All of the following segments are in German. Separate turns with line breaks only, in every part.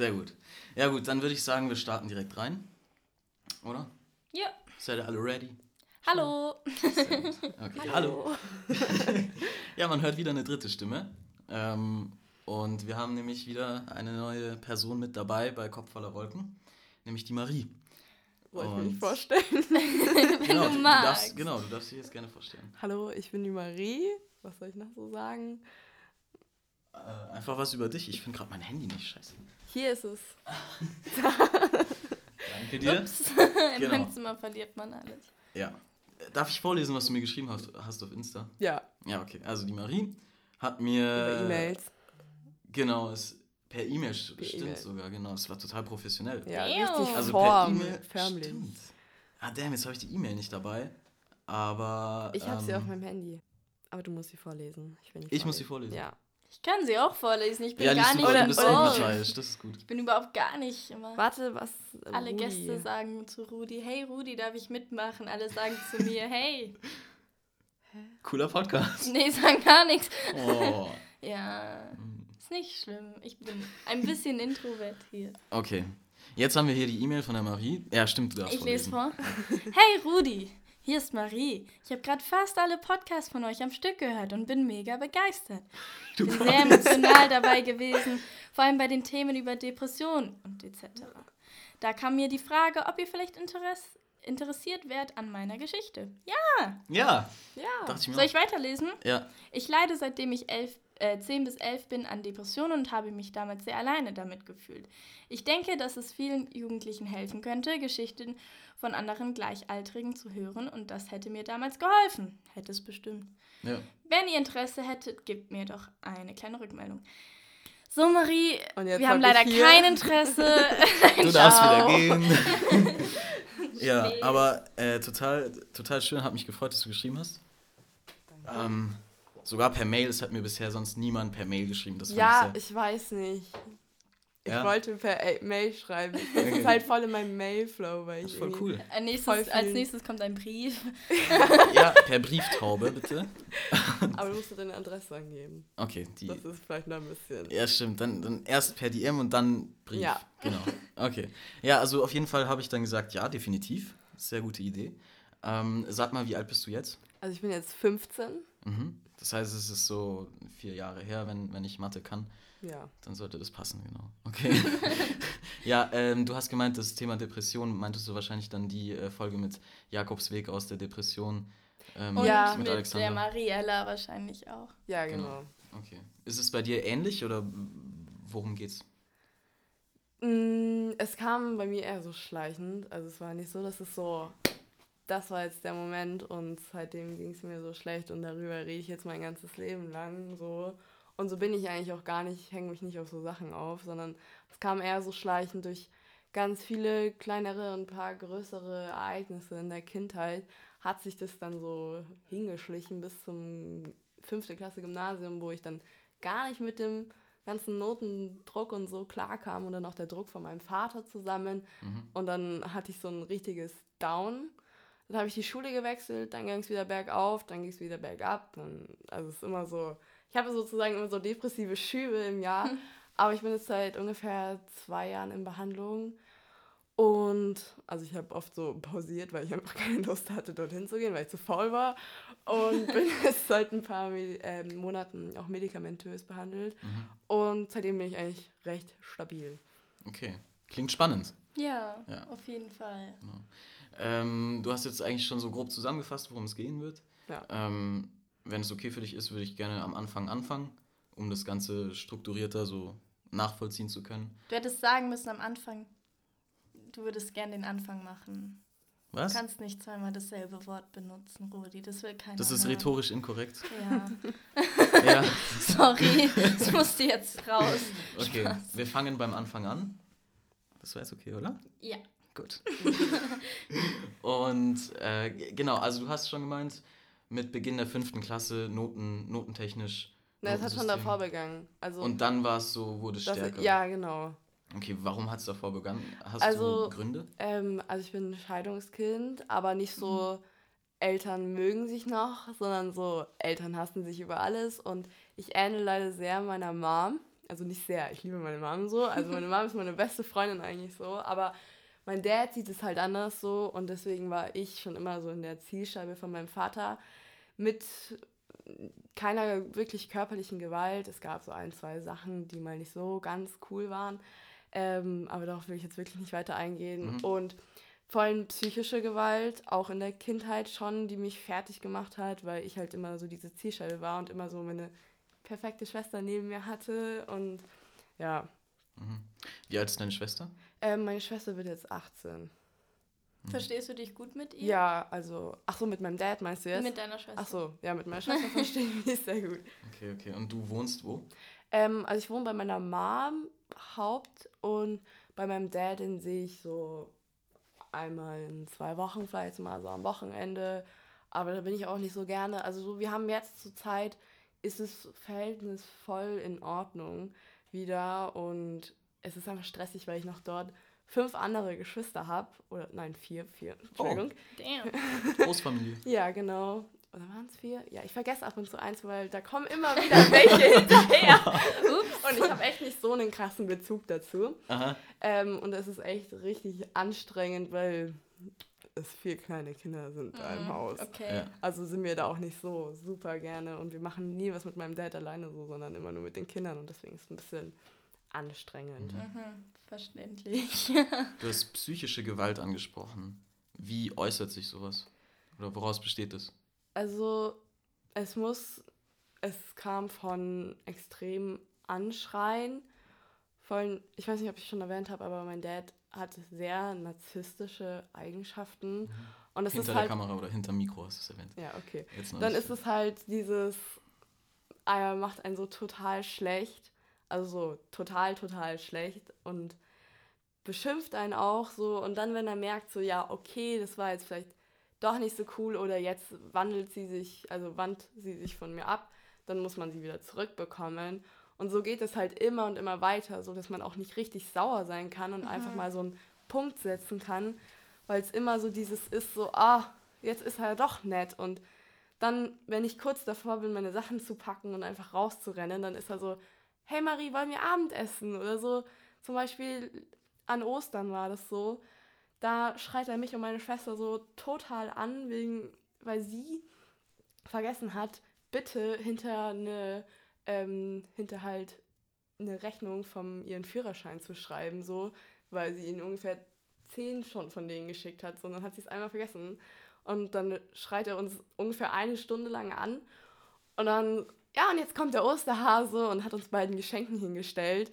Sehr gut. Ja gut, dann würde ich sagen, wir starten direkt rein. Oder?
Ja.
Seid ihr alle ready?
Hallo.
Okay, hallo. ja, man hört wieder eine dritte Stimme. Ähm, und wir haben nämlich wieder eine neue Person mit dabei bei Kopf voller Wolken, nämlich die Marie.
Soll ich mir nicht vorstellen?
Genau,
du
du,
magst.
darfst, genau, du darfst dich jetzt gerne vorstellen.
Hallo, ich bin die Marie. Was soll ich noch so sagen?
Äh, einfach was über dich. Ich finde gerade mein Handy nicht scheiße.
Hier ist es.
Danke dir.
Im
Genau.
Zimmer verliert man alles.
Ja. Darf ich vorlesen, was du mir geschrieben hast, hast auf Insta?
Ja,
Ja, okay. Also die Marie hat mir.
über E-Mails.
Genau, es per E-Mail stimmt
E-Mail.
sogar, genau. Das war total professionell.
Ja, richtig
Also
form,
per E-Mail.
förmlich.
Stimmt. Ah, damn, jetzt habe ich die E-Mail nicht dabei. Aber.
Ich habe sie
ähm,
auf meinem Handy. Aber du musst sie vorlesen. Ich,
Ich muss sie vorlesen?
Ja.
Ich kann sie auch vorlesen. Ich bin
Ja,
gar nicht
Oder-
du bist
oder-
auch parteiisch, das ist gut.
Ich bin überhaupt gar nicht immer.
Warte, was. äh,
Alle
Rudi.
Gäste sagen zu Rudi, hey Rudi, darf ich mitmachen? Alle sagen zu mir, hey.
Cooler Podcast.
Nee, sagen gar nichts.
Oh.
Ja, ist nicht schlimm. Ich bin ein bisschen introvertiert.
Okay. Jetzt haben wir hier die E-Mail von der Marie. Ja, stimmt, du darfst
Ich lese
vorlesen.
vor. Hey Rudi, hier ist Marie. Ich habe gerade fast alle Podcasts von euch am Stück gehört und bin mega begeistert. Ich bin sehr emotional dabei gewesen, vor allem bei den Themen über Depressionen und etc. Da kam mir die Frage, ob ihr vielleicht Interess interessiert wärt an meiner Geschichte. Ja,
Ja,
Ja.
ich
soll ich weiterlesen?
Ja,
Ich leide seitdem ich elf, äh, 10 bis 11 bin an Depressionen und habe mich damals sehr alleine damit gefühlt. Ich denke, dass es vielen Jugendlichen helfen könnte, Geschichten von anderen Gleichaltrigen zu hören und das hätte mir damals geholfen. Hätte es bestimmt.
ja.
Wenn ihr Interesse hättet, gebt mir doch eine kleine Rückmeldung. So, Marie, wir haben leider
hier.
kein Interesse.
Du darfst
Ciao.
wieder gehen. ja, aber äh, total, total schön, hat mich gefreut, dass du geschrieben hast. Ähm, sogar per Mail, es hat mir bisher sonst niemand per Mail geschrieben. Das
Ja,
ich
ich weiß nicht. Ich
Ja?
wollte per A- Mail schreiben. Das ist halt voll in meinem Mail-Flow, weil ich.
voll cool.
Als nächstes,
Voll
als nächstes kommt ein Brief.
Ja, per Brieftaube, bitte.
Aber du musst dir deine Adresse angeben.
Okay, die.
Das ist vielleicht noch ein bisschen.
Ja, stimmt. Dann, dann erst per DM und dann Brief.
Ja.
Genau. Okay. Ja, also auf jeden Fall habe ich dann gesagt, ja, definitiv. Sehr gute Idee. Ähm, sag mal, wie alt bist du jetzt?
Also ich bin jetzt 15.
Mhm. Das heißt, es ist so vier Jahre her, wenn, wenn ich Mathe kann.
Ja.
Dann sollte das passen, genau. Okay. ja, ähm, du hast gemeint, das Thema Depression, meintest du wahrscheinlich dann die äh, Folge mit Jakobsweg aus der Depression ähm,
Und
Ja.
mit
mit der
Alexander.
Mariella wahrscheinlich auch.
Ja,
Genau.
genau.
Okay. Ist es bei dir ähnlich oder worum geht's?
Mm, Es kam bei mir eher so schleichend. Also es war nicht so, dass es so, das war jetzt der Moment und seitdem ging es mir so schlecht und darüber rede ich jetzt mein ganzes Leben lang so. Und so bin ich eigentlich auch gar nicht, hänge mich nicht auf so Sachen auf, sondern es kam eher so schleichend durch ganz viele kleinere und ein paar größere Ereignisse in der Kindheit, hat sich das dann so hingeschlichen bis zum fünfte Klasse Gymnasium, wo ich dann gar nicht mit dem ganzen Notendruck und so klarkam und dann auch der Druck von meinem Vater zusammen.
Mhm.
Und dann hatte ich so ein richtiges Down. Dann habe ich die Schule gewechselt, dann ging es wieder bergauf, dann ging es wieder bergab. Dann, also es ist immer so, ich habe sozusagen immer so depressive Schübe im Jahr. Aber ich bin jetzt seit ungefähr zwei Jahren in Behandlung. Und also ich habe oft so pausiert, weil ich einfach keine Lust hatte, dorthin zu gehen, weil ich zu faul war. Und bin jetzt seit ein paar Medi- äh, Monaten auch medikamentös behandelt.
Mhm.
Und seitdem bin ich eigentlich recht stabil.
Okay. Klingt spannend.
Ja,
Ja.
auf jeden Fall.
Ähm, du hast jetzt eigentlich schon so grob zusammengefasst, worum es gehen wird.
Ja.
Ähm, wenn es okay für dich ist, würde ich gerne am Anfang anfangen, um das Ganze strukturierter so nachvollziehen zu können.
Du hättest sagen müssen am Anfang, du würdest gern den Anfang machen.
Was?
Du kannst nicht zweimal dasselbe Wort benutzen, Rudi. Das will keiner
Das ist
hören.
rhetorisch inkorrekt.
Ja,
ja,
sorry. Das musste jetzt raus.
okay.
Spaß.
Wir fangen beim Anfang an. Das war jetzt okay, oder?
Ja.
Gut. Und äh, genau, also du hast schon gemeint, mit Beginn der fünften Klasse Noten, notentechnisch.
Na, es hat schon davor begangen. Also,
Und dann war es so, wurde es stärker.
ja, genau.
Okay, warum hat es davor begonnen? Hast
Also-
du Gründe?
Ähm, also ich bin ein Scheidungskind, aber nicht so, Eltern mögen sich noch, sondern so, Eltern hassen sich über alles. Und ich ähnle leider sehr meiner Mom. also nicht sehr, ich liebe meine Mom so, also meine Mom ist meine beste Freundin eigentlich so, aber mein Dad sieht es halt anders so und deswegen war ich schon immer so in der Zielscheibe von meinem Vater mit keiner wirklich körperlichen Gewalt. Es gab so ein, zwei Sachen, die mal nicht so ganz cool waren, ähm, aber darauf will ich jetzt wirklich nicht weiter eingehen. Mhm. Und vor allem psychische Gewalt, auch in der Kindheit schon, die mich fertig gemacht hat, weil ich halt immer so diese Zielscheibe war und immer so meine perfekte Schwester neben mir hatte und ja.
Mhm. Wie alt ist deine Schwester?
Ähm, meine Schwester wird jetzt 18.
Mhm. Verstehst du dich gut mit ihr?
Ja, also, ach so, mit meinem Dad meinst du jetzt?
Mit deiner Schwester.
Ach so, ja, mit meiner Schwester verstehe ich mich sehr gut.
Okay, okay. Und du wohnst wo?
Ähm, also ich wohne bei meiner Mom Haupt und bei meinem Dad, den sehe ich so einmal in zwei Wochen, vielleicht mal so am Wochenende. Aber da bin ich auch nicht so gerne. Also so, wir haben jetzt zur Zeit, ist das Verhältnis voll in Ordnung wieder und es ist einfach stressig, weil ich noch dort fünf andere Geschwister habe. Oder nein, vier, vier. Entschuldigung.
Oh, damn.
Großfamilie.
ja, genau. Oder waren es vier? Ja, ich vergesse ab und zu eins, weil da kommen immer wieder welche hinterher. Ups. Und ich habe echt nicht so einen krassen Bezug dazu. Ähm, und es ist echt richtig anstrengend, weil es vier kleine Kinder sind da im mhm, Haus.
Okay. Ja.
Also sind wir da auch nicht so super gerne und wir machen nie was mit meinem Dad alleine so, sondern immer nur mit den Kindern und deswegen ist es ein bisschen anstrengend.
Mhm. Mhm, verständlich.
du hast psychische Gewalt angesprochen. Wie äußert sich sowas? Oder woraus besteht es?
Also, es muss, es kam von extrem Anschreien. Von, ich weiß nicht, ob ich schon erwähnt habe, aber mein Dad hat sehr narzisstische Eigenschaften. Mhm.
Und es hinter ist halt, der Kamera oder hinter Mikro hast du es erwähnt.
Ja, okay. Dann ist es halt dieses, er macht einen so total schlecht also so total, total schlecht und beschimpft einen auch so. Und dann, wenn er merkt, so, ja, okay, das war jetzt vielleicht doch nicht so cool oder jetzt wandelt sie sich, also wandt sie sich von mir ab, dann muss man sie wieder zurückbekommen. Und so geht es halt immer und immer weiter, so dass man auch nicht richtig sauer sein kann und mhm. einfach mal so einen Punkt setzen kann, weil es immer so dieses ist, so, ah, jetzt ist er doch nett. Und dann, wenn ich kurz davor bin, meine Sachen zu packen und einfach rauszurennen, dann ist er so, hey Marie, wollen wir Abendessen? Oder so, zum Beispiel an Ostern war das so. Da schreit er mich und meine Schwester so total an, wegen, weil sie vergessen hat, bitte hinter eine, ähm, hinter halt eine Rechnung von ihren Führerschein zu schreiben, so, weil sie ihn ungefähr zehn schon von denen geschickt hat, sondern hat sie es einmal vergessen. Und dann schreit er uns ungefähr eine Stunde lang an. Und dann ja, und jetzt kommt der Osterhase und hat uns beiden Geschenken hingestellt.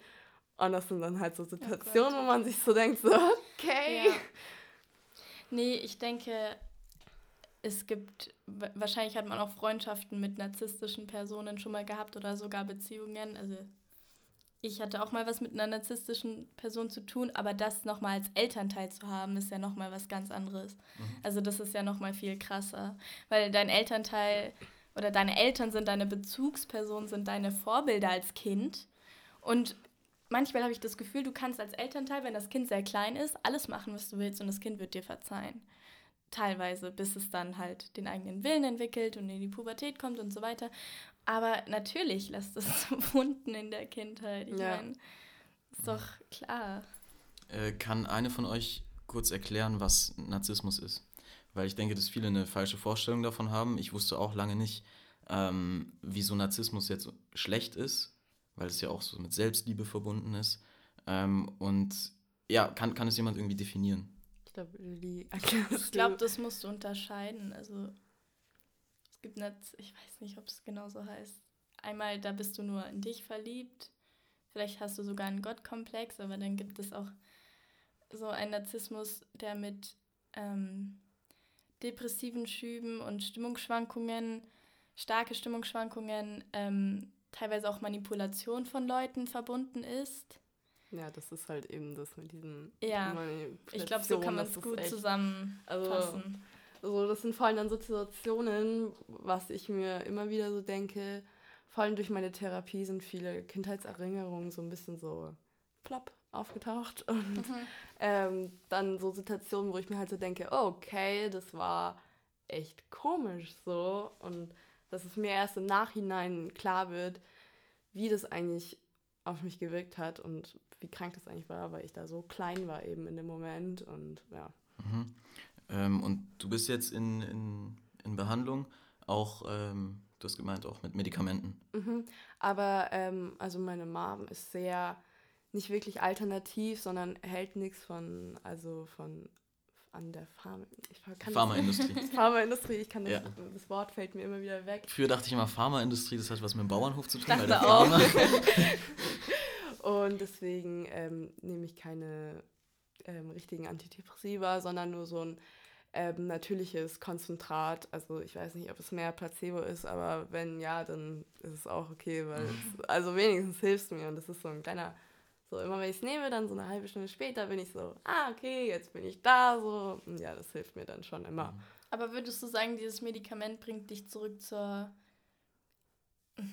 Und das sind dann halt so Situationen, oh wo man sich so denkt, so, okay. Ja.
Nee, ich denke, es gibt, wahrscheinlich hat man auch Freundschaften mit narzisstischen Personen schon mal gehabt oder sogar Beziehungen. Also ich hatte auch mal was mit einer narzisstischen Person zu tun, aber das nochmal als Elternteil zu haben, ist ja nochmal was ganz anderes. Mhm. Also das ist ja nochmal viel krasser, weil dein Elternteil oder deine Eltern sind deine Bezugspersonen, sind deine Vorbilder als Kind. Und manchmal habe ich das Gefühl, du kannst als Elternteil, wenn das Kind sehr klein ist, alles machen, was du willst und das Kind wird dir verzeihen. Teilweise, bis es dann halt den eigenen Willen entwickelt und in die Pubertät kommt und so weiter. Aber natürlich lässt es Wunden in der Kindheit. Ich ja. meine, ist doch klar.
Äh, kann eine von euch kurz erklären, was Narzissmus ist? Weil ich denke, dass viele eine falsche Vorstellung davon haben. Ich wusste auch lange nicht, ähm, wieso Narzissmus jetzt schlecht ist, weil es ja auch so mit Selbstliebe verbunden ist. Ähm, und ja, kann, kann es jemand irgendwie definieren?
Ich glaube,
Ich glaube, das musst du unterscheiden. Also es gibt nicht, ich weiß nicht, ob es genau so heißt. Einmal, da bist du nur in dich verliebt. Vielleicht hast du sogar einen Gottkomplex, aber dann gibt es auch so einen Narzissmus, der mit ähm, depressiven Schüben und Stimmungsschwankungen, starke Stimmungsschwankungen, ähm, teilweise auch Manipulation von Leuten verbunden ist.
Ja, das ist halt eben das mit diesem.
Ja, ich glaube, so kann man es gut echt, zusammenfassen. Also,
also, das sind vor allem dann so Situationen, was ich mir immer wieder so denke, vor allem durch meine Therapie sind viele Kindheitserinnerungen so ein bisschen so plopp aufgetaucht und mhm. ähm, dann so Situationen, wo ich mir halt so denke, okay, das war echt komisch so und dass es mir erst im Nachhinein klar wird, wie das eigentlich auf mich gewirkt hat und wie krank das eigentlich war, weil ich da so klein war eben in dem Moment und ja.
Mhm. Ähm, und du bist jetzt in, in, in Behandlung, auch, ähm, du hast gemeint, auch mit Medikamenten.
Mhm. Aber ähm, also meine Mom ist sehr nicht wirklich alternativ, sondern hält nichts von, also von an der Pharma, ich kann Pharmaindustrie. Das, Pharmaindustrie, ich kann das, ja. das Wort fällt mir immer wieder weg.
Früher dachte ich immer, Pharmaindustrie, das hat was mit dem Bauernhof zu tun. Ich dachte auch.
Und deswegen ähm, nehme ich keine ähm, richtigen Antidepressiva, sondern nur so ein ähm, natürliches Konzentrat. Also ich weiß nicht, ob es mehr Placebo ist, aber wenn ja, dann ist es auch okay, weil es, also wenigstens hilft es mir und das ist so ein kleiner so, immer wenn ich es nehme, dann so eine halbe Stunde später bin ich so, ah, okay, jetzt bin ich da, so. Ja, das hilft mir dann schon immer.
Aber würdest du sagen, dieses Medikament bringt dich zurück zur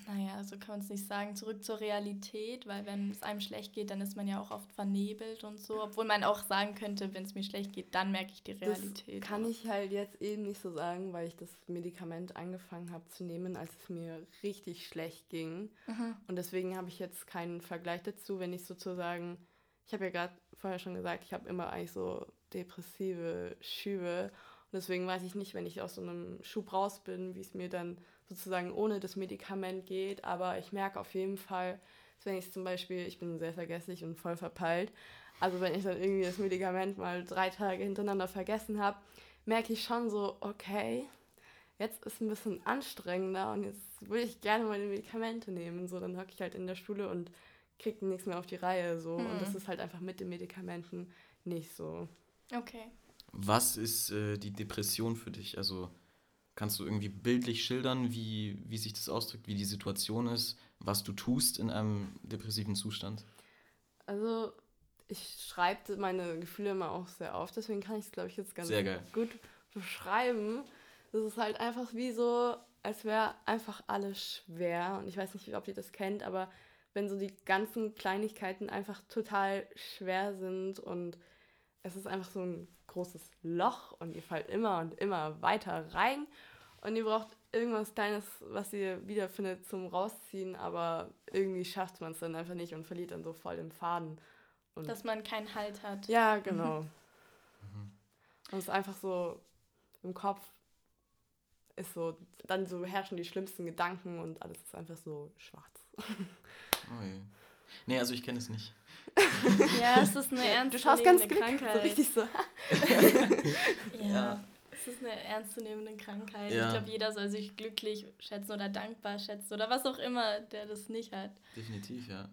naja, so kann man es nicht sagen, zurück zur Realität, weil wenn es einem schlecht geht, dann ist man ja auch oft vernebelt und so. Obwohl man auch sagen könnte, wenn es mir schlecht geht, dann merke ich die Realität.
Das kann ich halt jetzt eben nicht so sagen, weil ich das Medikament angefangen habe zu nehmen, als es mir richtig schlecht ging. Mhm. Und deswegen habe ich jetzt keinen Vergleich dazu, wenn ich sozusagen, ich habe ja gerade vorher schon gesagt, ich habe immer eigentlich so depressive Schübe. Und deswegen weiß ich nicht, wenn ich aus so einem Schub raus bin, wie es mir dann sozusagen ohne das Medikament geht. Aber ich merke auf jeden Fall, wenn ich zum Beispiel, ich bin sehr vergesslich und voll verpeilt, also wenn ich dann irgendwie das Medikament mal drei Tage hintereinander vergessen habe, merke ich schon so, okay, jetzt ist ein bisschen anstrengender und jetzt würde ich gerne meine Medikamente nehmen. So, dann hocke ich halt in der Schule und kriege nichts mehr auf die Reihe. So. Mhm. Und das ist halt einfach mit den Medikamenten nicht so.
Okay.
Was ist äh, die Depression für dich? Also Kannst du irgendwie bildlich schildern, wie, wie sich das ausdrückt, wie die Situation ist, was du tust in einem depressiven Zustand?
Also, ich schreibe meine Gefühle immer auch sehr auf, deswegen kann ich es, glaube ich, jetzt ganz gut beschreiben. Das ist halt einfach wie so, als wäre einfach alles schwer. Und ich weiß nicht, ob ihr das kennt, aber wenn so die ganzen Kleinigkeiten einfach total schwer sind und es ist einfach so ein großes Loch und ihr fallt immer und immer weiter rein und ihr braucht irgendwas Kleines, was ihr wiederfindet zum Rausziehen, aber irgendwie schafft man es dann einfach nicht und verliert dann so voll den Faden. Und
Dass man keinen Halt hat.
Ja, genau. Mhm. Und es ist einfach so im Kopf ist so, dann so herrschen die schlimmsten Gedanken und alles ist einfach so schwarz.
Oh je. Nee, also ich kenne es nicht.
ja, es ist eine ernstzunehmende Du schaust ganz Krankheit. So richtig so. ja. ja. Es ist eine ernstzunehmende Krankheit. Ja. Ich glaube, jeder soll sich glücklich schätzen oder dankbar schätzen oder was auch immer, der das nicht hat.
Definitiv, ja.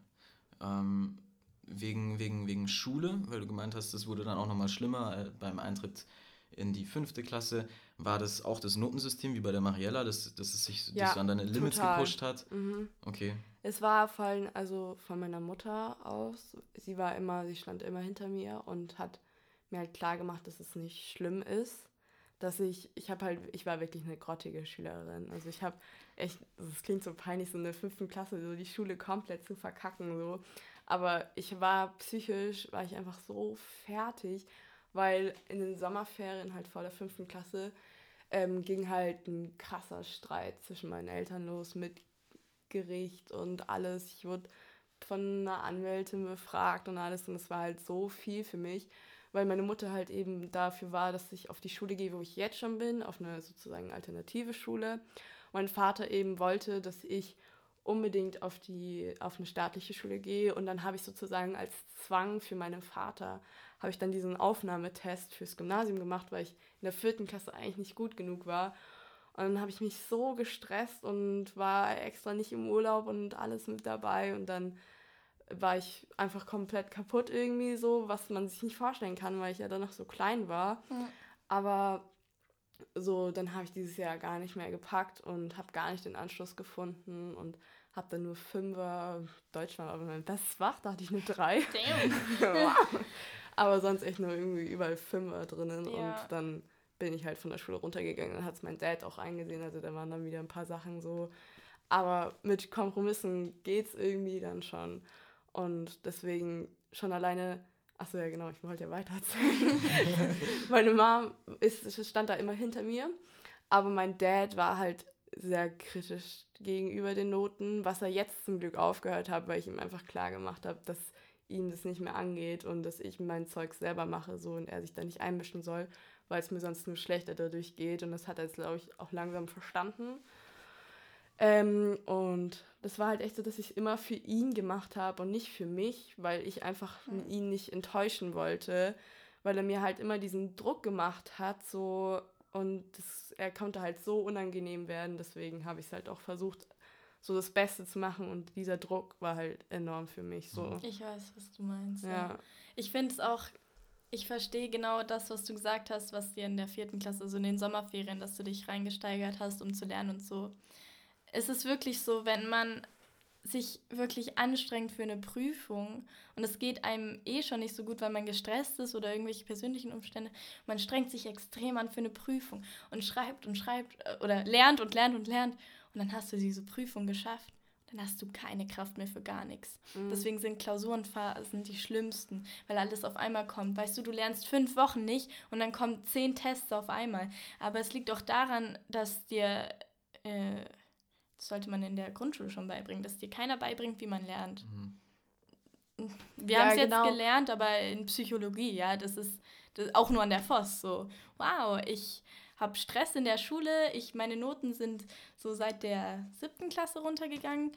Ähm, wegen, wegen, wegen Schule, weil du gemeint hast, das wurde dann auch nochmal schlimmer äh, beim Eintritt in die fünfte Klasse. War das auch das Notensystem wie bei der Mariella, dass, dass es sich ja, dass an deine Limits total. gepusht hat? Mhm. Okay.
Es war vor allem also von meiner Mutter aus. Sie war immer, sie stand immer hinter mir und hat mir halt klar gemacht, dass es nicht schlimm ist. Dass ich, ich habe halt, ich war wirklich eine grottige Schülerin. Also ich habe echt, das klingt so peinlich, so in der fünften Klasse so die Schule komplett zu verkacken so. Aber ich war psychisch, war ich einfach so fertig, weil in den Sommerferien halt vor der fünften Klasse ähm, ging halt ein krasser Streit zwischen meinen Eltern los mit Gericht und alles. Ich wurde von einer Anwältin befragt und alles und es war halt so viel für mich, weil meine Mutter halt eben dafür war, dass ich auf die Schule gehe, wo ich jetzt schon bin, auf eine sozusagen alternative Schule. Mein Vater eben wollte, dass ich unbedingt auf die auf eine staatliche Schule gehe und dann habe ich sozusagen als Zwang für meinen Vater habe ich dann diesen Aufnahmetest fürs Gymnasium gemacht, weil ich in der vierten Klasse eigentlich nicht gut genug war und dann habe ich mich so gestresst und war extra nicht im Urlaub und alles mit dabei. Und dann war ich einfach komplett kaputt irgendwie so, was man sich nicht vorstellen kann, weil ich ja dann noch so klein war. Ja. Aber so, dann habe ich dieses Jahr gar nicht mehr gepackt und habe gar nicht den Anschluss gefunden und habe dann nur Fünfer. Deutsch war aber mein bestes Fach, da hatte ich nur drei. Damn. aber sonst echt nur irgendwie überall Fünfer drinnen ja. und dann bin ich halt von der Schule runtergegangen. Dann hat es mein Dad auch eingesehen, also da waren dann wieder ein paar Sachen so. Aber mit Kompromissen geht es irgendwie dann schon. Und deswegen schon alleine, achso ja genau, ich wollte ja weiter erzählen. Meine Mom ist, stand da immer hinter mir, aber mein Dad war halt sehr kritisch gegenüber den Noten, was er jetzt zum Glück aufgehört hat, weil ich ihm einfach klar gemacht habe, dass ihm das nicht mehr angeht und dass ich mein Zeug selber mache so und er sich da nicht einmischen soll, weil es mir sonst nur schlechter dadurch geht und das hat er jetzt, glaube ich, auch langsam verstanden. Ähm, und das war halt echt so, dass ich es immer für ihn gemacht habe und nicht für mich, weil ich einfach hm. ihn nicht enttäuschen wollte, weil er mir halt immer diesen Druck gemacht hat, so und das, er konnte halt so unangenehm werden, deswegen habe ich es halt auch versucht, so das Beste zu machen und dieser Druck war halt enorm für mich. So.
Ich weiß, was du meinst. Ja. ja. Ich finde es auch, ich verstehe genau das, was du gesagt hast, was dir in der vierten Klasse, also in den Sommerferien, dass du dich reingesteigert hast, um zu lernen und so. Es ist wirklich so, wenn man sich wirklich anstrengt für eine Prüfung und es geht einem eh schon nicht so gut, weil man gestresst ist oder irgendwelche persönlichen Umstände. Man strengt sich extrem an für eine Prüfung und schreibt und schreibt äh, oder lernt und lernt und lernt und dann hast du diese Prüfung geschafft. Dann hast du keine Kraft mehr für gar nichts. Mhm. Deswegen sind Klausurenphasen die schlimmsten, weil alles auf einmal kommt. Weißt du, du lernst fünf Wochen nicht und dann kommen zehn Tests auf einmal. Aber es liegt auch daran, dass dir äh, sollte man in der Grundschule schon beibringen, dass dir keiner beibringt, wie man lernt. Mhm. Wir ja, haben es genau. jetzt gelernt, aber in Psychologie, ja, das ist, das auch nur an der FOS so. Wow, ich habe Stress in der Schule, ich, meine Noten sind so seit der siebten Klasse runtergegangen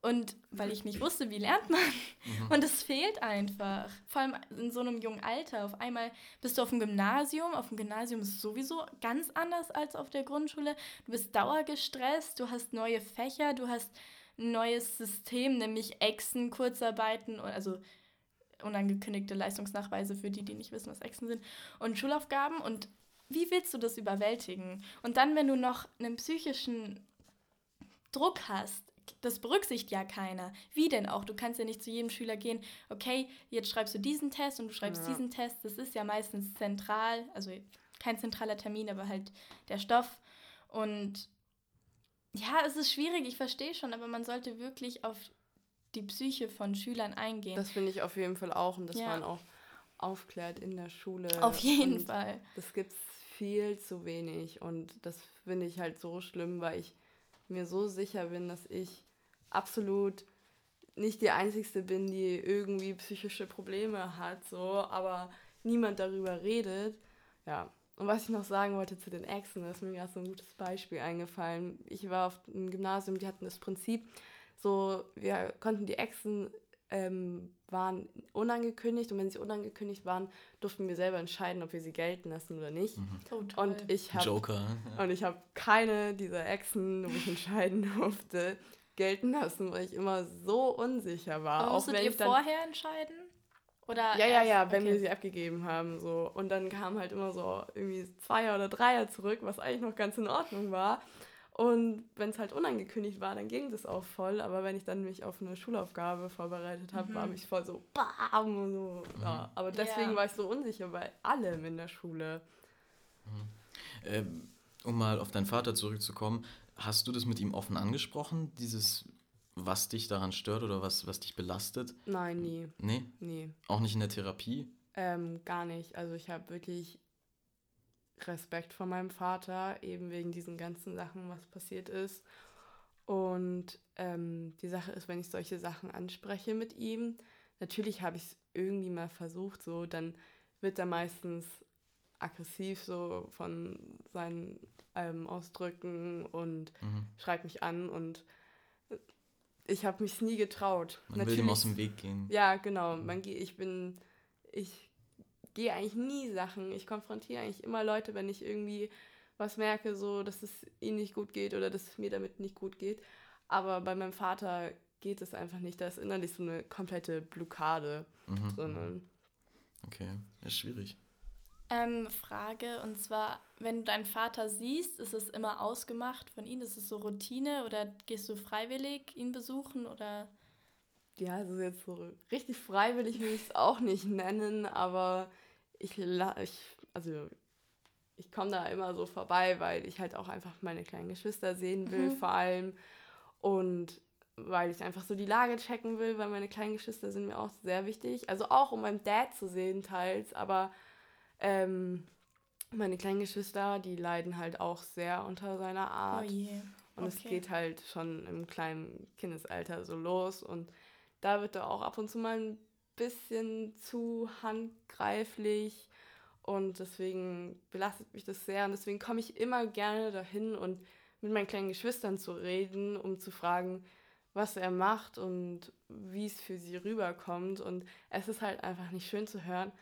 und weil ich nicht wusste, wie lernt man. Mhm. Und es fehlt einfach. Vor allem in so einem jungen Alter. Auf einmal bist du auf dem Gymnasium. Auf dem Gymnasium ist es sowieso ganz anders als auf der Grundschule. Du bist dauergestresst, du hast neue Fächer, du hast ein neues System, nämlich Exen, Kurzarbeiten, also unangekündigte Leistungsnachweise für die, die nicht wissen, was Exen sind, und Schulaufgaben. Und wie willst du das überwältigen? Und dann, wenn du noch einen psychischen Druck hast, das berücksichtigt ja keiner. Wie denn auch? Du kannst ja nicht zu jedem Schüler gehen, okay, jetzt schreibst du diesen Test und du schreibst ja. diesen Test. Das ist ja meistens zentral, also kein zentraler Termin, aber halt der Stoff. Und ja, es ist schwierig, ich verstehe schon, aber man sollte wirklich auf die Psyche von Schülern eingehen.
Das finde ich auf jeden Fall auch und dass ja. man auch aufklärt in der Schule.
Auf jeden und Fall.
Das gibt es viel zu wenig und das finde ich halt so schlimm, weil ich mir so sicher bin, dass ich absolut nicht die Einzige bin, die irgendwie psychische Probleme hat, so, aber niemand darüber redet. Ja. Und was ich noch sagen wollte zu den Exen, da ist mir gerade so ein gutes Beispiel eingefallen. Ich war auf einem Gymnasium, die hatten das Prinzip, so, wir konnten die Exen ähm, waren unangekündigt und wenn sie unangekündigt waren, durften wir selber entscheiden, ob wir sie gelten lassen oder nicht. Mhm. Oh, und ich habe Joker. Ja. Und ich habe keine dieser Exen, wo ich entscheiden durfte, gelten lassen, weil ich immer so unsicher war.
Aber musstet auch wenn ihr dann, vorher entscheiden?
Oder ja, ja, ja, wenn okay. wir sie abgegeben haben. So. Und dann kamen halt immer so irgendwie Zweier oder Dreier zurück, was eigentlich noch ganz in Ordnung war. Und wenn es halt unangekündigt war, dann ging das auch voll. Aber wenn ich dann mich auf eine Schulaufgabe vorbereitet habe, mhm. war mich voll so bam und so. Mhm. Ja. Aber deswegen yeah. war ich so unsicher bei allem in der Schule.
Mhm. Ähm, um mal auf deinen Vater zurückzukommen, hast du das mit ihm offen angesprochen, dieses, was dich daran stört oder was, was dich belastet?
Nein, nie.
Nee?
Nie.
Auch nicht in der Therapie?
Ähm, gar nicht. Also ich habe wirklich Respekt vor meinem Vater, eben wegen diesen ganzen Sachen, was passiert ist. Und ähm, die Sache ist, wenn ich solche Sachen anspreche mit ihm, natürlich habe ich es irgendwie mal versucht, so, dann wird er meistens aggressiv so von seinen ähm, Ausdrücken und mhm. schreibt mich an und ich habe mich nie getraut.
Man natürlich, will ihm aus dem Weg gehen.
Ja, genau. Man, ich bin, ich gehe eigentlich nie Sachen. Ich konfrontiere eigentlich immer Leute, wenn ich irgendwie was merke, so dass es ihnen nicht gut geht oder dass es mir damit nicht gut geht. Aber bei meinem Vater geht es einfach nicht. Da ist innerlich so eine komplette Blockade. Mhm. Sondern
okay, ist schwierig.
Ähm, Frage, und zwar, wenn du deinen Vater siehst, ist es immer ausgemacht von ihm? Ist es so Routine oder gehst du freiwillig ihn besuchen oder?
Ja, also jetzt so richtig freiwillig will ich es auch nicht nennen, aber ich, ich also ich komme da immer so vorbei, weil ich halt auch einfach meine kleinen Geschwister sehen will, mhm. vor allem. Und weil ich einfach so die Lage checken will, weil meine kleinen Geschwister sind mir auch sehr wichtig. Also auch um meinen Dad zu sehen, teils, aber ähm, meine kleinen Geschwister, die leiden halt auch sehr unter seiner Art. Oh Und okay. es geht halt schon im kleinen Kindesalter so los. Und da wird er auch ab und zu mal ein bisschen zu handgreiflich. Und deswegen belastet mich das sehr. Und deswegen komme ich immer gerne dahin und mit meinen kleinen Geschwistern zu reden, um zu fragen, was er macht und wie es für sie rüberkommt. Und es ist halt einfach nicht schön zu hören,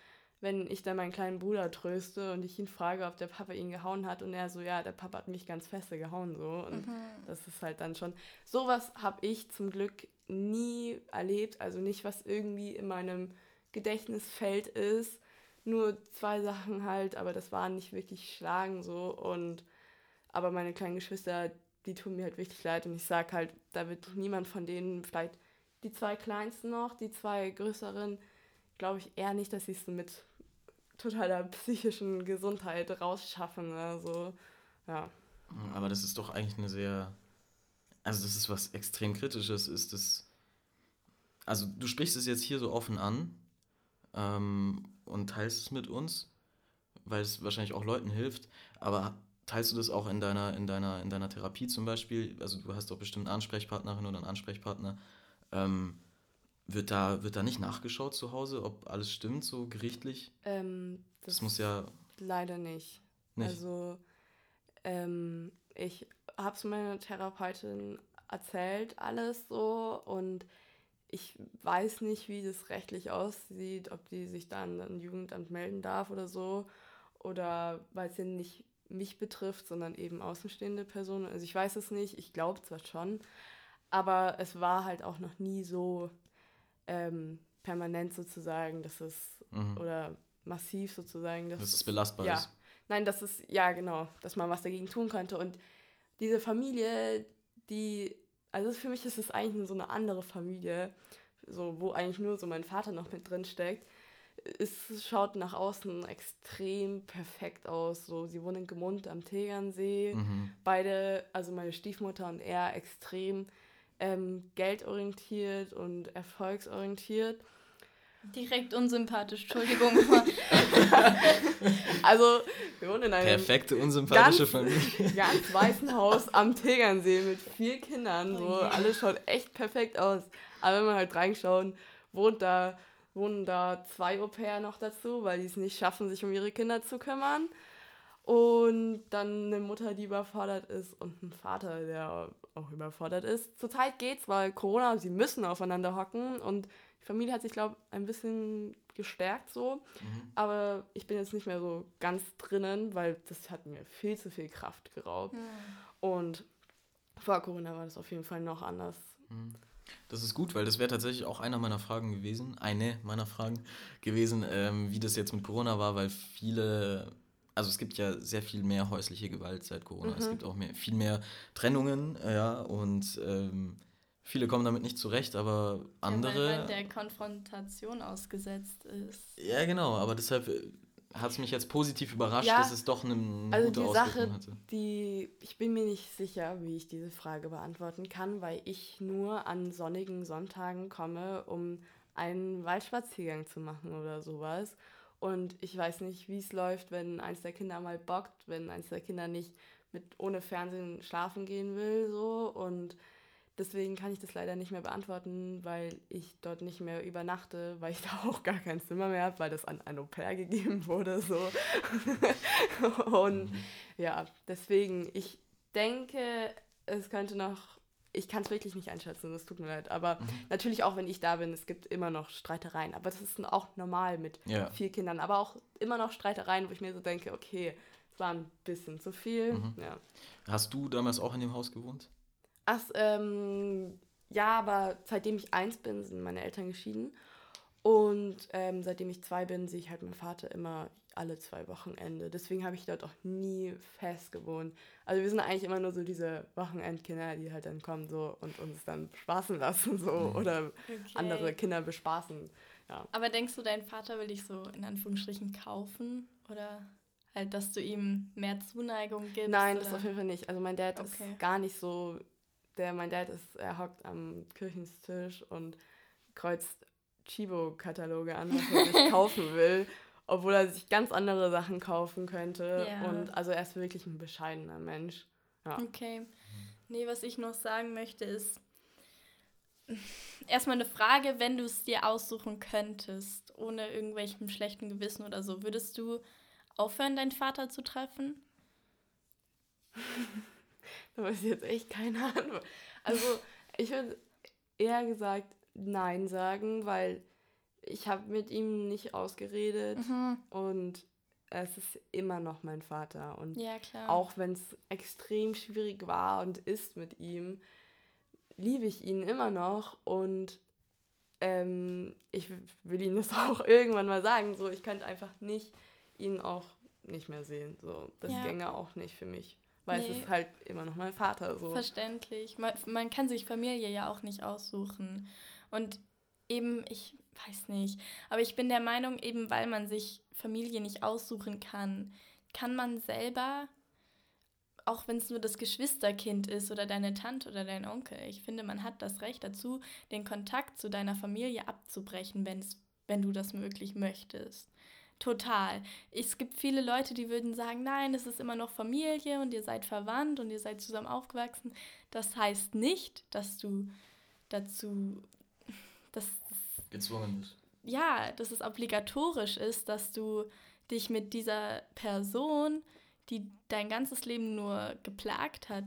wenn ich dann meinen kleinen Bruder tröste und ich ihn frage, ob der Papa ihn gehauen hat und er so, ja, der Papa hat mich ganz feste gehauen so. Und mhm. das ist halt dann schon sowas habe ich zum Glück nie erlebt, also nicht was irgendwie in meinem Gedächtnisfeld ist, nur zwei Sachen halt, aber das waren nicht wirklich Schlagen so. Und aber meine kleinen Geschwister, die tun mir halt wirklich leid und ich sag halt, da wird niemand von denen vielleicht die zwei kleinsten noch, die zwei größeren glaube ich eher nicht, dass sie es mit totaler psychischen Gesundheit rausschaffen. Also, ja.
Aber das ist doch eigentlich eine sehr. Also, das ist was extrem Kritisches, ist das. Also, du sprichst es jetzt hier so offen an ähm, und teilst es mit uns, weil es wahrscheinlich auch Leuten hilft. Aber teilst du das auch in deiner, in deiner, in deiner Therapie zum Beispiel? Also, du hast doch bestimmt eine Ansprechpartnerin oder einen Ansprechpartner. Ähm, wird da, wird da nicht nachgeschaut zu Hause, ob alles stimmt, so gerichtlich? Ähm,
das, das, muss ja. Leider nicht. nicht. Also, ähm, ich habe es meiner Therapeutin erzählt, alles so, und ich weiß nicht, wie das rechtlich aussieht, ob die sich dann an Jugendamt melden darf oder so, oder weil es ja nicht mich betrifft, sondern eben außenstehende Personen. Also ich weiß es nicht, ich glaube zwar schon, aber es war halt auch noch nie so ähm, permanent sozusagen, dass es mhm. oder massiv sozusagen, dass, dass es belastbar ja, ist. Nein, das ist, ja genau, dass man was dagegen tun könnte. Und diese Familie, die, also für mich ist es eigentlich so eine andere Familie, so, wo eigentlich nur so mein Vater noch mit drin steckt. Es schaut nach außen extrem perfekt aus. So, sie wohnen in Gemund am Tegernsee. Mhm. Beide, also meine Stiefmutter und er, extrem ähm, geldorientiert und erfolgsorientiert.
Direkt unsympathisch, Entschuldigung.
also, wir wohnen in einem perfekte unsympathische ganz, Familie. ganz weißen Haus am Tegernsee mit vier Kindern. So, oh alles schaut echt perfekt aus. Aber wenn man halt reinschaut, wohnt da, wohnen da zwei Au-pair noch dazu, weil die es nicht schaffen, sich um ihre Kinder zu kümmern. Und dann eine Mutter, die überfordert ist und ein Vater, der auch überfordert ist. Zurzeit geht's, weil Corona, sie müssen aufeinander hocken und die Familie hat sich, glaube ich, ein bisschen gestärkt so. Mhm. Aber ich bin jetzt nicht mehr so ganz drinnen, weil das hat mir viel zu viel Kraft geraubt. Mhm. Und vor Corona war das auf jeden Fall noch anders.
Mhm. Das ist gut, weil das wäre tatsächlich auch einer meiner Fragen gewesen, eine meiner Fragen gewesen, ähm, wie das jetzt mit Corona war, weil viele also es gibt ja sehr viel mehr häusliche Gewalt seit Corona. Mhm. Es gibt auch mehr, viel mehr Trennungen, ja, und ähm, viele kommen damit nicht zurecht, aber andere. Ja,
weil man der Konfrontation ausgesetzt ist.
Ja, genau, aber deshalb äh, hat es mich jetzt positiv überrascht, ja, dass es doch eine, eine
also gute die Sache, hatte. Die, ich bin mir nicht sicher, wie ich diese Frage beantworten kann, weil ich nur an sonnigen Sonntagen komme, um einen Waldspaziergang zu machen oder sowas. Und ich weiß nicht, wie es läuft, wenn eins der Kinder mal bockt, wenn eins der Kinder nicht mit ohne Fernsehen schlafen gehen will, so. Und deswegen kann ich das leider nicht mehr beantworten, weil ich dort nicht mehr übernachte, weil ich da auch gar kein Zimmer mehr habe, weil das an ein Au-pair gegeben wurde, so. Und mhm. ja, deswegen, ich denke, es könnte noch ich kann es wirklich nicht einschätzen, das tut mir leid. Aber mhm. natürlich auch, wenn ich da bin, es gibt immer noch Streitereien. Aber das ist auch normal mit ja. vier Kindern. Aber auch immer noch Streitereien, wo ich mir so denke, okay, es war ein bisschen zu viel. Mhm. Ja.
Hast du damals auch in dem Haus gewohnt?
Ach, ähm, ja, aber seitdem ich eins bin, sind meine Eltern geschieden. Und ähm, seitdem ich zwei bin, sehe ich halt meinen Vater immer alle zwei Wochenende. Deswegen habe ich dort auch nie fest gewohnt. Also wir sind eigentlich immer nur so diese Wochenendkinder, die halt dann kommen so und uns dann spaßen lassen so mhm. oder okay. andere Kinder bespaßen. Ja.
Aber denkst du, dein Vater will dich so in Anführungsstrichen kaufen oder halt, dass du ihm mehr Zuneigung gibst?
Nein, oder? das auf jeden Fall nicht. Also mein Dad okay. ist gar nicht so, der mein Dad ist, er hockt am Kirchenstisch und kreuzt Chibo-Kataloge an, was er sich kaufen will obwohl er sich ganz andere Sachen kaufen könnte. Ja. Und also er ist wirklich ein bescheidener Mensch. Ja.
Okay. Nee, was ich noch sagen möchte ist, erstmal eine Frage, wenn du es dir aussuchen könntest, ohne irgendwelchem schlechten Gewissen oder so, würdest du aufhören, deinen Vater zu treffen?
da weiß ich jetzt echt keine Ahnung. Also, ich würde eher gesagt Nein sagen, weil ich habe mit ihm nicht ausgeredet mhm. und es ist immer noch mein Vater. Und ja, auch wenn es extrem schwierig war und ist mit ihm, liebe ich ihn immer noch und ähm, ich will ihm das auch irgendwann mal sagen. So, ich könnte einfach nicht ihn auch nicht mehr sehen. So, das ja. gänge auch nicht für mich. Weil nee. es ist halt immer noch mein Vater. So.
Verständlich. Man, man kann sich Familie ja auch nicht aussuchen. Und eben, ich weiß nicht, aber ich bin der Meinung, eben weil man sich Familie nicht aussuchen kann, kann man selber auch wenn es nur das Geschwisterkind ist oder deine Tante oder dein Onkel. Ich finde, man hat das Recht dazu, den Kontakt zu deiner Familie abzubrechen, wenn's, wenn du das wirklich möchtest. Total. Es gibt viele Leute, die würden sagen, nein, es ist immer noch Familie und ihr seid verwandt und ihr seid zusammen aufgewachsen. Das heißt nicht, dass du dazu dass
gezwungen bist.
Ja, dass es obligatorisch ist, dass du dich mit dieser Person die dein ganzes Leben nur geplagt hat,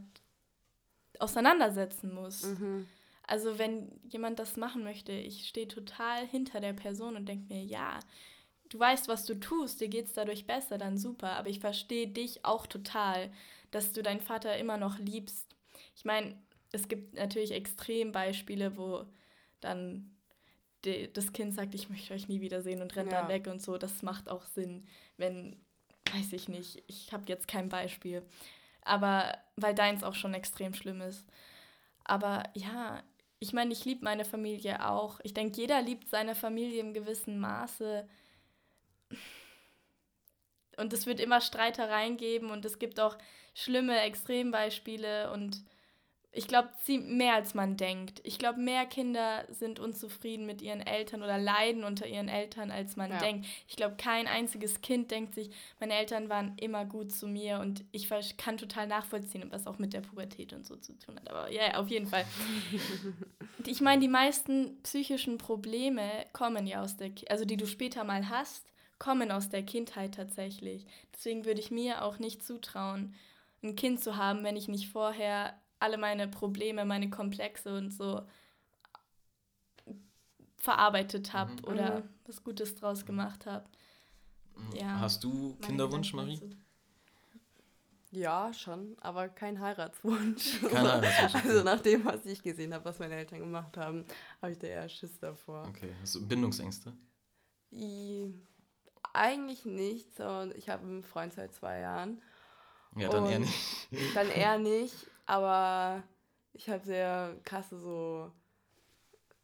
auseinandersetzen muss. Mhm. Also wenn jemand das machen möchte, ich stehe total hinter der Person und denke mir, ja, du weißt, was du tust, dir geht es dadurch besser, dann super. Aber ich verstehe dich auch total, dass du deinen Vater immer noch liebst. Ich meine, es gibt natürlich Extrembeispiele, wo dann die, das Kind sagt, ich möchte euch nie wiedersehen und rennt ja. dann weg und so. Das macht auch Sinn, wenn weiß ich nicht, ich habe jetzt kein Beispiel. Aber weil deins auch schon extrem schlimm ist. Aber ja, ich meine, ich liebe meine Familie auch. Ich denke, jeder liebt seine Familie im gewissen Maße. Und es wird immer Streitereien geben und es gibt auch schlimme Extrembeispiele und ich glaube, mehr als man denkt. Ich glaube, mehr Kinder sind unzufrieden mit ihren Eltern oder leiden unter ihren Eltern, als man ja. denkt. Ich glaube, kein einziges Kind denkt sich, meine Eltern waren immer gut zu mir und ich kann total nachvollziehen, was auch mit der Pubertät und so zu tun hat. Aber ja, yeah, auf jeden Fall. ich meine, die meisten psychischen Probleme kommen ja aus der, also die du später mal hast, kommen aus der Kindheit tatsächlich. Deswegen würde ich mir auch nicht zutrauen, ein Kind zu haben, wenn ich nicht vorher alle meine Probleme, meine Komplexe und so verarbeitet habe mhm. oder mhm. was Gutes draus gemacht habe.
Mhm. Ja, Hast du Kinderwunsch, Marie?
Ja, schon, aber kein Heiratswunsch. Kein Heiratswunsch. also nach dem, was ich gesehen habe, was meine Eltern gemacht haben, habe ich da eher Schiss davor.
Okay, hast du Bindungsängste?
I, eigentlich nicht. So, ich habe einen Freund seit zwei Jahren.
Ja, dann eher nicht.
Dann eher nicht. Aber ich habe sehr krasse so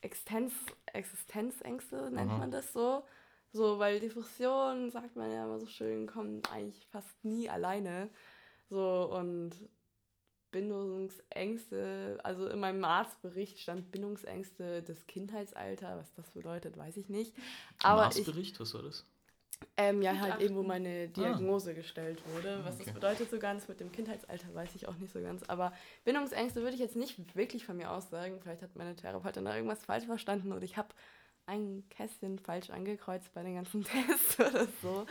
Existenz, Existenzängste, nennt Aha. man das so. So, weil Depressionen, sagt man ja immer so schön, kommen eigentlich fast nie alleine. So, und Bindungsängste, also in meinem Arztbericht stand Bindungsängste des Kindheitsalters, was das bedeutet, weiß ich nicht.
Aber Arztbericht, ich, was war das?
Ähm, ja, halt eben, wo meine Diagnose ah. gestellt wurde. Was okay. das bedeutet so ganz mit dem Kindheitsalter, weiß ich auch nicht so ganz. Aber Bindungsängste würde ich jetzt nicht wirklich von mir aus sagen. Vielleicht hat meine Therapeutin da irgendwas falsch verstanden oder ich habe ein Kästchen falsch angekreuzt bei den ganzen Tests oder so.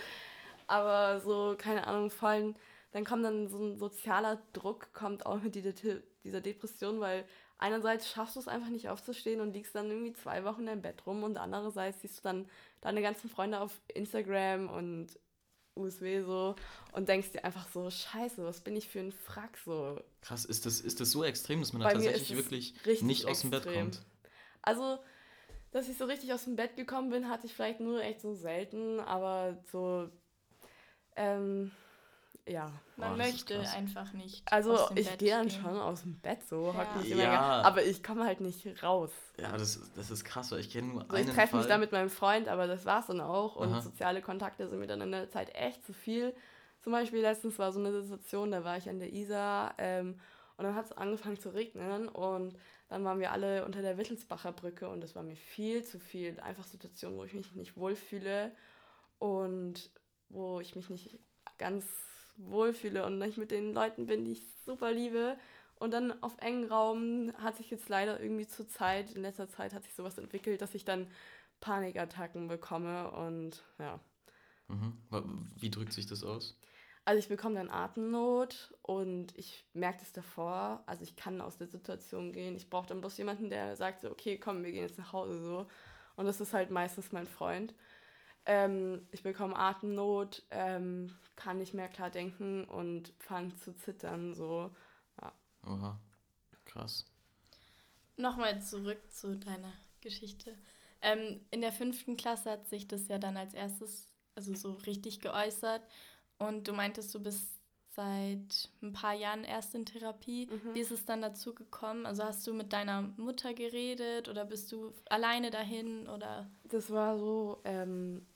Aber so, keine Ahnung, fallen, dann kommt dann so ein sozialer Druck, kommt auch mit dieser Depression, weil einerseits schaffst du es einfach nicht aufzustehen und liegst dann irgendwie zwei Wochen im Bett rum und andererseits siehst du dann deine ganzen Freunde auf Instagram und USW so und denkst dir einfach so, scheiße, was bin ich für ein Frack so.
Krass, ist das, ist das so extrem, dass man da tatsächlich wirklich nicht aus dem Bett kommt?
Also, dass ich so richtig aus dem Bett gekommen bin, hatte ich vielleicht nur echt so selten, aber so, ähm, ja.
Man oh, möchte einfach nicht.
Also ich gehe dann schon aus dem Bett so, ja. mich ja. aber ich komme halt nicht raus.
Ja, das, das ist krass, weil ich kenne nur
also einen Ich treffe mich da mit meinem Freund, aber das war's dann auch. Und Aha. soziale Kontakte sind mir dann in der Zeit echt zu viel. Zum Beispiel letztens war so eine Situation, da war ich an der Isar ähm, und dann hat es angefangen zu regnen und dann waren wir alle unter der Wittelsbacher Brücke und das war mir viel zu viel. Einfach Situationen, wo ich mich nicht wohlfühle und wo ich mich nicht ganz wohlfühle und ich mit den Leuten bin, die ich super liebe. und dann auf engen Raum hat sich jetzt leider irgendwie zur Zeit, in letzter Zeit hat sich sowas entwickelt, dass ich dann Panikattacken bekomme und ja.
Mhm. Wie drückt sich das aus?
Also ich bekomme dann Atemnot und ich merke das davor. Also ich kann aus der Situation gehen. Ich brauche dann bloß jemanden, der sagt so, okay, komm, wir gehen jetzt nach Hause so. Und das ist halt meistens mein Freund. Ähm, ich bekomme Atemnot, ähm, kann nicht mehr klar denken und fange zu zittern so. Ja.
Oha, krass.
Nochmal zurück zu deiner Geschichte. Ähm, in der fünften Klasse hat sich das ja dann als erstes, also so richtig geäußert. Und du meintest, du bist seit ein paar Jahren erst in Therapie. Mhm. Wie ist es dann dazu gekommen? Also hast du mit deiner Mutter geredet oder bist du alleine dahin oder?
Das war so, ähm,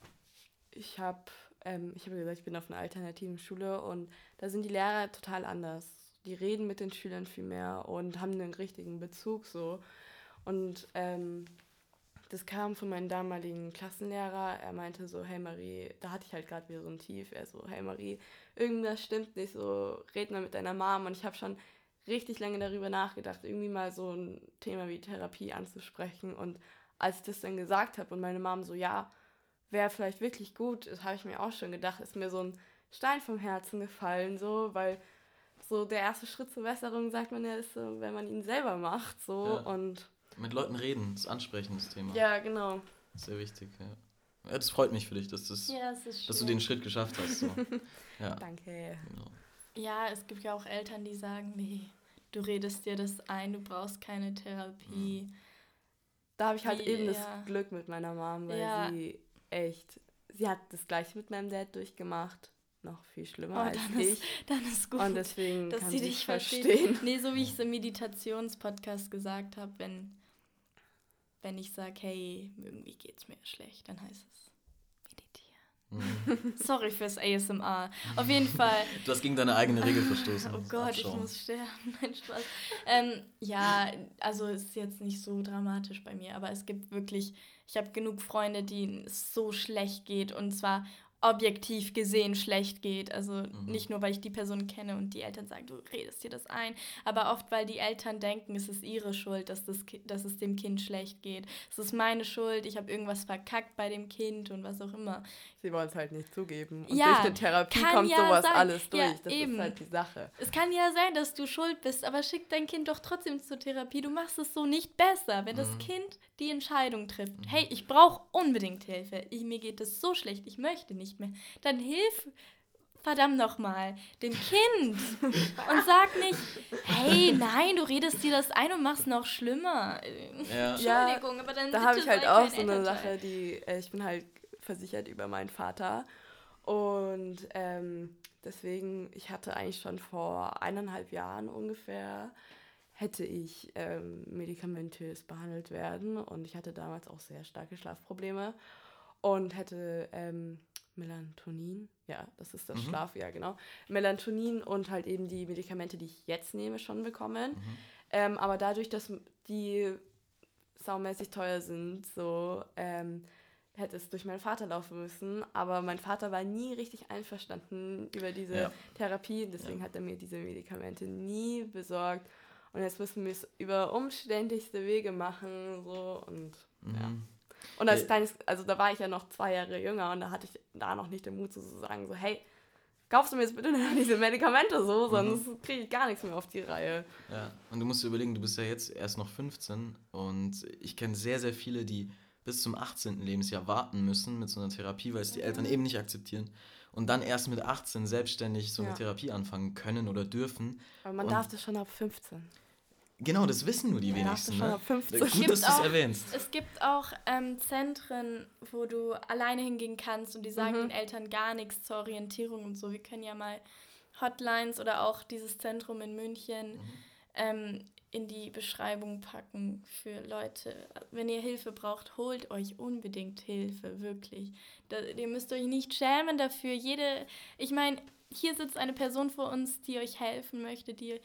ich habe ähm, ich habe gesagt, ich bin auf einer alternativen Schule und da sind die Lehrer total anders. Die reden mit den Schülern viel mehr und haben einen richtigen Bezug so. Und ähm, das kam von meinem damaligen Klassenlehrer. Er meinte so, hey Marie, da hatte ich halt gerade wieder so ein Tief. Er so, hey Marie, irgendwas stimmt nicht, so red mal mit deiner Mom. Und ich habe schon richtig lange darüber nachgedacht, irgendwie mal so ein Thema wie Therapie anzusprechen. Und als ich das dann gesagt habe und meine Mom so, ja, wäre vielleicht wirklich gut, das habe ich mir auch schon gedacht, ist mir so ein Stein vom Herzen gefallen, so, weil so der erste Schritt zur Besserung, sagt man ja, ist so, wenn man ihn selber macht, so ja. und
mit Leuten reden, das ansprechen, das Thema.
Ja, genau.
Sehr wichtig, ja. ja das freut mich für dich, dass, das, ja, das dass du den Schritt geschafft hast. So.
Ja. Danke. Genau.
Ja, es gibt ja auch Eltern, die sagen, nee, du redest dir das ein, du brauchst keine Therapie. Mhm.
Da habe ich halt Wie, eben das Glück mit meiner Mom, weil sie echt, sie hat das gleiche mit meinem Dad durchgemacht noch viel schlimmer oh, als ich. Ist,
dann ist gut,
und deswegen dass kann sie dich
verstehen. verstehen. Nee, so wie ich es im Meditationspodcast gesagt habe, wenn wenn ich sage, hey, irgendwie geht es mir schlecht, dann heißt es. Sorry fürs ASMR. Auf jeden Fall.
Du hast gegen deine eigene Regel verstoßen.
oh Gott, ich muss sterben. Nein, Spaß. Ähm, ja, also ist jetzt nicht so dramatisch bei mir, aber es gibt wirklich, ich habe genug Freunde, denen es so schlecht geht und zwar objektiv gesehen schlecht geht. Also mhm. nicht nur, weil ich die Person kenne und die Eltern sagen, du redest dir das ein, aber oft, weil die Eltern denken, es ist ihre Schuld, dass, das, dass es dem Kind schlecht geht. Es ist meine Schuld, ich habe irgendwas verkackt bei dem Kind und was auch immer.
Sie wollen es halt nicht zugeben. Und ja, durch die Therapie kommt ja sowas sein. alles durch. Ja, das eben. ist halt die Sache.
Es kann ja sein, dass du schuld bist, aber schick dein Kind doch trotzdem zur Therapie. Du machst es so nicht besser, wenn mhm. das Kind die Entscheidung trifft. Mhm. Hey, ich brauche unbedingt Hilfe. Ich, mir geht es so schlecht, ich möchte nicht nicht mehr. Dann hilf verdammt nochmal dem Kind und sag nicht, hey, nein, du redest dir das ein und machst noch schlimmer.
Ja. Entschuldigung, ja, aber dann da habe ich halt auch so eine Sache, die äh, ich bin halt versichert über meinen Vater und ähm, deswegen, ich hatte eigentlich schon vor eineinhalb Jahren ungefähr hätte ich ähm, medikamentös behandelt werden und ich hatte damals auch sehr starke Schlafprobleme und hätte ähm, Melatonin, ja, das ist das mhm. Schlaf, ja, genau. Melatonin und halt eben die Medikamente, die ich jetzt nehme, schon bekommen. Mhm. Ähm, aber dadurch, dass die saumäßig teuer sind, so ähm, hätte es durch meinen Vater laufen müssen. Aber mein Vater war nie richtig einverstanden über diese ja. Therapie. Deswegen ja. hat er mir diese Medikamente nie besorgt. Und jetzt müssen wir es über umständlichste Wege machen. So und mhm. ja. Und als kleines, also da war ich ja noch zwei Jahre jünger und da hatte ich da noch nicht den Mut zu sagen, so, hey, kaufst du mir jetzt bitte diese Medikamente so, mhm. sonst mhm. kriege ich gar nichts mehr auf die Reihe.
Ja, und du musst dir überlegen, du bist ja jetzt erst noch 15 und ich kenne sehr, sehr viele, die bis zum 18. Lebensjahr warten müssen mit so einer Therapie, weil es die Eltern eben nicht akzeptieren und dann erst mit 18 selbstständig so eine ja. Therapie anfangen können oder dürfen.
Aber man
und
darf das schon ab 15.
Genau, das wissen nur die wenigsten. Ja, ne?
50. Gut, dass du es erwähnst. Es gibt auch ähm, Zentren, wo du alleine hingehen kannst und die sagen mhm. den Eltern gar nichts zur Orientierung und so. Wir können ja mal Hotlines oder auch dieses Zentrum in München mhm. ähm, in die Beschreibung packen für Leute. Wenn ihr Hilfe braucht, holt euch unbedingt Hilfe, wirklich. Da, ihr müsst euch nicht schämen dafür. Jede, ich meine, hier sitzt eine Person vor uns, die euch helfen möchte, die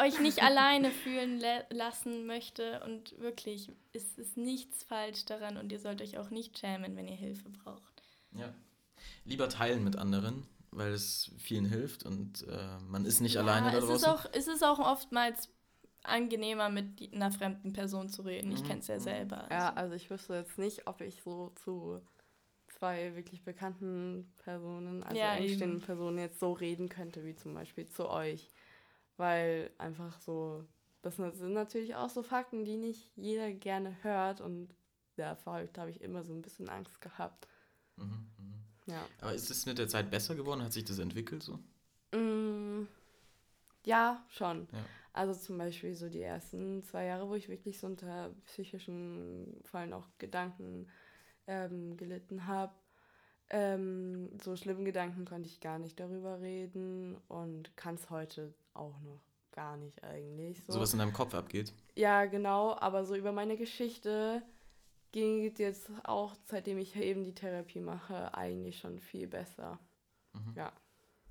euch nicht alleine fühlen lassen möchte. Und wirklich, es ist nichts falsch daran und ihr sollt euch auch nicht schämen, wenn ihr Hilfe braucht.
Ja. Lieber teilen mit anderen, weil es vielen hilft und äh, man ist nicht ja, alleine
da draußen. Es ist, auch, es ist auch oftmals angenehmer, mit einer fremden Person zu reden. Ich mhm. kenne es ja selber.
Also. Ja, also ich wüsste jetzt nicht, ob ich so zu zwei wirklich bekannten Personen, also ja, einstehenden Personen jetzt so reden könnte, wie zum Beispiel zu euch. Weil einfach so, das sind natürlich auch so Fakten, die nicht jeder gerne hört und ja, vorher habe ich immer so ein bisschen Angst gehabt. Mhm,
mh. Ja. Aber ist es mit der Zeit besser geworden? Hat sich das entwickelt so?
Mm, ja, schon. Ja. Also zum Beispiel so die ersten zwei Jahre, wo ich wirklich so unter psychischen, vor allem auch Gedanken ähm, gelitten habe. Ähm, so schlimmen Gedanken konnte ich gar nicht darüber reden und kann es heute auch noch gar nicht eigentlich.
So. so was in deinem Kopf abgeht?
Ja, genau, aber so über meine Geschichte ging es jetzt auch, seitdem ich eben die Therapie mache, eigentlich schon viel besser. Mhm. Ja.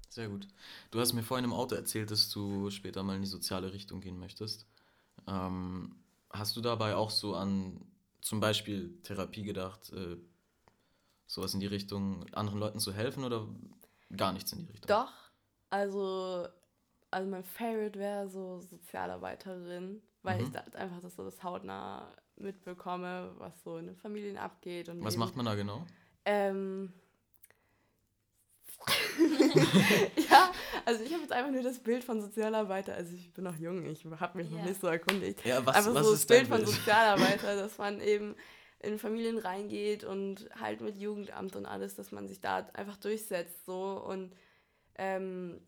Sehr gut. Du hast mir vorhin im Auto erzählt, dass du später mal in die soziale Richtung gehen möchtest. Ähm, hast du dabei auch so an zum Beispiel Therapie gedacht, äh, sowas in die Richtung, anderen Leuten zu helfen oder gar nichts in die Richtung?
Doch. Also, also mein Favorite wäre so Sozialarbeiterin, weil mhm. ich da einfach das so das hautnah mitbekomme, was so in den Familien abgeht. Und
was eben, macht man da genau?
Ähm, ja, also ich habe jetzt einfach nur das Bild von Sozialarbeiter, also ich bin noch jung, ich habe mich ja. noch nicht so erkundigt. Ja, was, einfach was so das Bild von Sozialarbeiter, dass man eben in Familien reingeht und halt mit Jugendamt und alles, dass man sich da einfach durchsetzt so und ähm,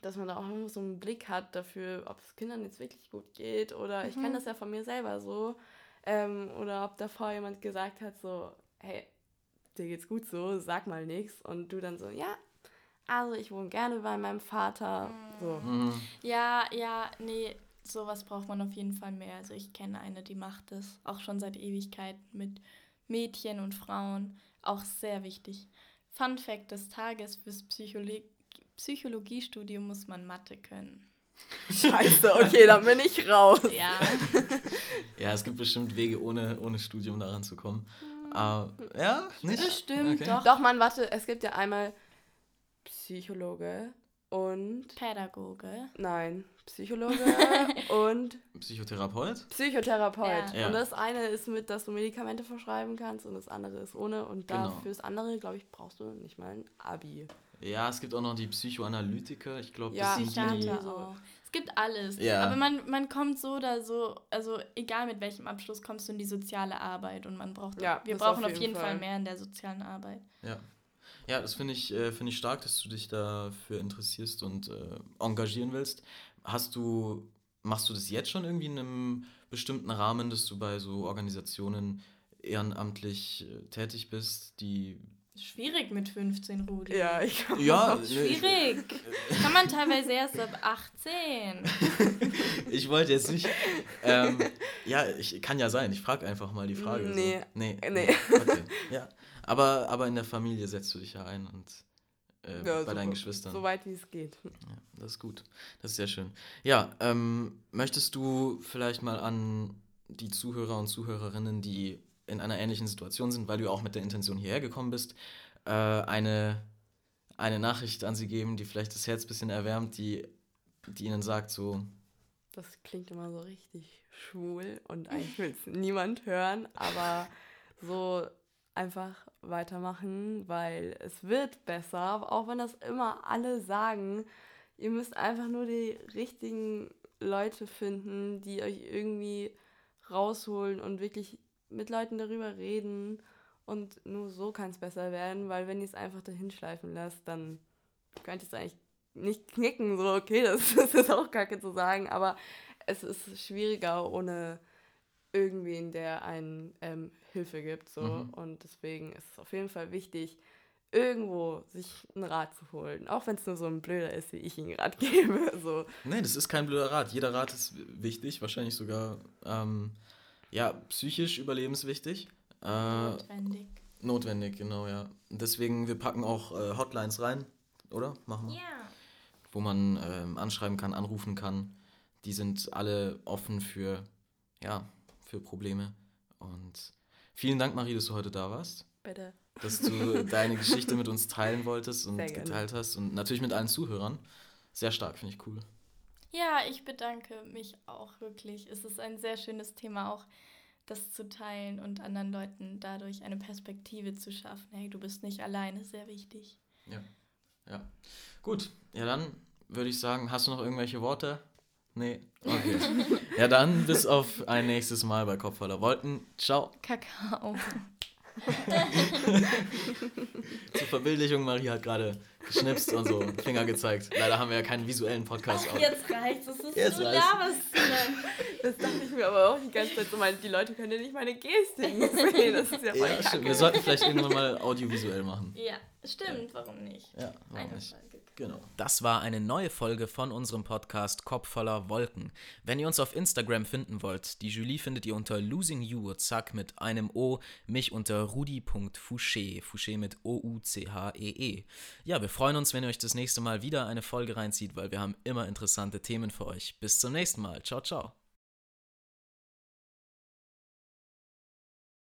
dass man da auch immer so einen Blick hat dafür, ob es Kindern jetzt wirklich gut geht oder mhm. ich kenne das ja von mir selber so ähm, oder ob davor jemand gesagt hat so, hey, dir geht's gut so, sag mal nichts. Und du dann so, ja, also ich wohne gerne bei meinem Vater. So.
Mhm. Ja, ja, nee, sowas braucht man auf jeden Fall mehr. Also ich kenne eine, die macht das auch schon seit Ewigkeiten mit Mädchen und Frauen. Auch sehr wichtig. Fun Fact des Tages, fürs Psychologie Psychologiestudium muss man Mathe können.
Scheiße, okay, dann bin ich raus.
Ja.
ja, es gibt bestimmt Wege, ohne, ohne Studium daran zu kommen. Uh, ja, nicht?
Bestimmt, okay. doch. Doch, man, warte, es gibt ja einmal Psychologe und.
Pädagoge.
Nein, Psychologe und.
Psychotherapeut?
Psychotherapeut. Ja. Und das eine ist mit, dass du Medikamente verschreiben kannst und das andere ist ohne. Und genau. dafür das andere, glaube ich, brauchst du nicht mal ein Abi.
Ja, es gibt auch noch die Psychoanalytiker. Ich glaube, ja, das
sind die. So. Es gibt alles. Ja. Aber man, man kommt so oder so, also egal mit welchem Abschluss kommst du in die soziale Arbeit und man braucht, ja, wir brauchen auf jeden, auf jeden Fall. Fall. mehr in der sozialen Arbeit.
Ja. Ja, das finde ich, äh, find ich stark, dass du dich dafür interessierst und äh, engagieren willst. Hast du, machst du das jetzt schon irgendwie in einem bestimmten Rahmen, dass du bei so Organisationen ehrenamtlich äh, tätig bist, die
Schwierig mit 15, Rudi.
Ja, ich
glaube. Ja,
schwierig. Kann man teilweise erst ab 18.
ich wollte jetzt nicht. Ähm, ja, ich kann ja sein. Ich frage einfach mal die Frage.
Nee.
So. Nee. nee. Okay. Ja. Aber, aber in der Familie setzt du dich ja ein und äh, ja, bei super. deinen Geschwistern.
So weit wie es geht.
Ja, das ist gut. Das ist sehr schön. Ja, ähm, möchtest du vielleicht mal an die Zuhörer und Zuhörerinnen, die in einer ähnlichen Situation sind, weil du auch mit der Intention hierher gekommen bist, äh, eine, eine Nachricht an sie geben, die vielleicht das Herz ein bisschen erwärmt, die, die ihnen sagt, so.
Das klingt immer so richtig schwul und eigentlich will es niemand hören, aber so einfach weitermachen, weil es wird besser, auch wenn das immer alle sagen. Ihr müsst einfach nur die richtigen Leute finden, die euch irgendwie rausholen und wirklich mit Leuten darüber reden und nur so kann es besser werden, weil wenn ihr es einfach dahin schleifen lasst, dann könnt ihr es eigentlich nicht knicken, so okay, das, das ist auch kacke zu sagen, aber es ist schwieriger ohne irgendwen, der einen ähm, Hilfe gibt, so mhm. und deswegen ist es auf jeden Fall wichtig, irgendwo sich einen Rat zu holen. Auch wenn es nur so ein blöder ist, wie ich ihn Rat gebe. So.
Nee, das ist kein blöder Rat. Jeder Rat ist wichtig, wahrscheinlich sogar ähm, ja, psychisch überlebenswichtig. Äh, notwendig. Notwendig, genau, ja. Deswegen, wir packen auch äh, Hotlines rein, oder? Machen wir. Ja. Wo man ähm, anschreiben kann, anrufen kann. Die sind alle offen für, ja, für Probleme. Und vielen Dank, Marie, dass du heute da warst.
Bitte.
dass du deine Geschichte mit uns teilen wolltest und geteilt hast und natürlich mit allen Zuhörern. Sehr stark, finde ich cool.
Ja, ich bedanke mich auch wirklich. Es ist ein sehr schönes Thema, auch das zu teilen und anderen Leuten dadurch eine Perspektive zu schaffen. Hey, du bist nicht alleine, sehr wichtig.
Ja, ja. Gut, ja dann würde ich sagen, hast du noch irgendwelche Worte? Nee. Okay. ja, dann bis auf ein nächstes Mal bei Kopf voller Wolken. Ciao. Kakao. Zur Verbildlichung, Marie hat gerade geschnipst und so Finger gezeigt. Leider haben wir ja keinen visuellen Podcast.
Ach, jetzt reicht's. Das ist
jetzt
so
da, was Das dachte ich mir aber auch die ganze Zeit so, die Leute können ja nicht meine Gestik sehen. Das ist ja voll
ja, stimmt. Wir sollten vielleicht irgendwann mal audiovisuell machen.
Ja, stimmt. Warum nicht?
Ja, warum nicht? Folge.
Genau. Das war eine neue Folge von unserem Podcast Kopf voller Wolken. Wenn ihr uns auf Instagram finden wollt, die Julie findet ihr unter Losing You, zack, mit einem O, mich unter rudi.fouché, Fouché mit O-U-C-H-E-E. -E. Ja, wir freuen uns, wenn ihr euch das nächste Mal wieder eine Folge reinzieht, weil wir haben immer interessante Themen für euch. Bis zum nächsten Mal. Ciao, ciao.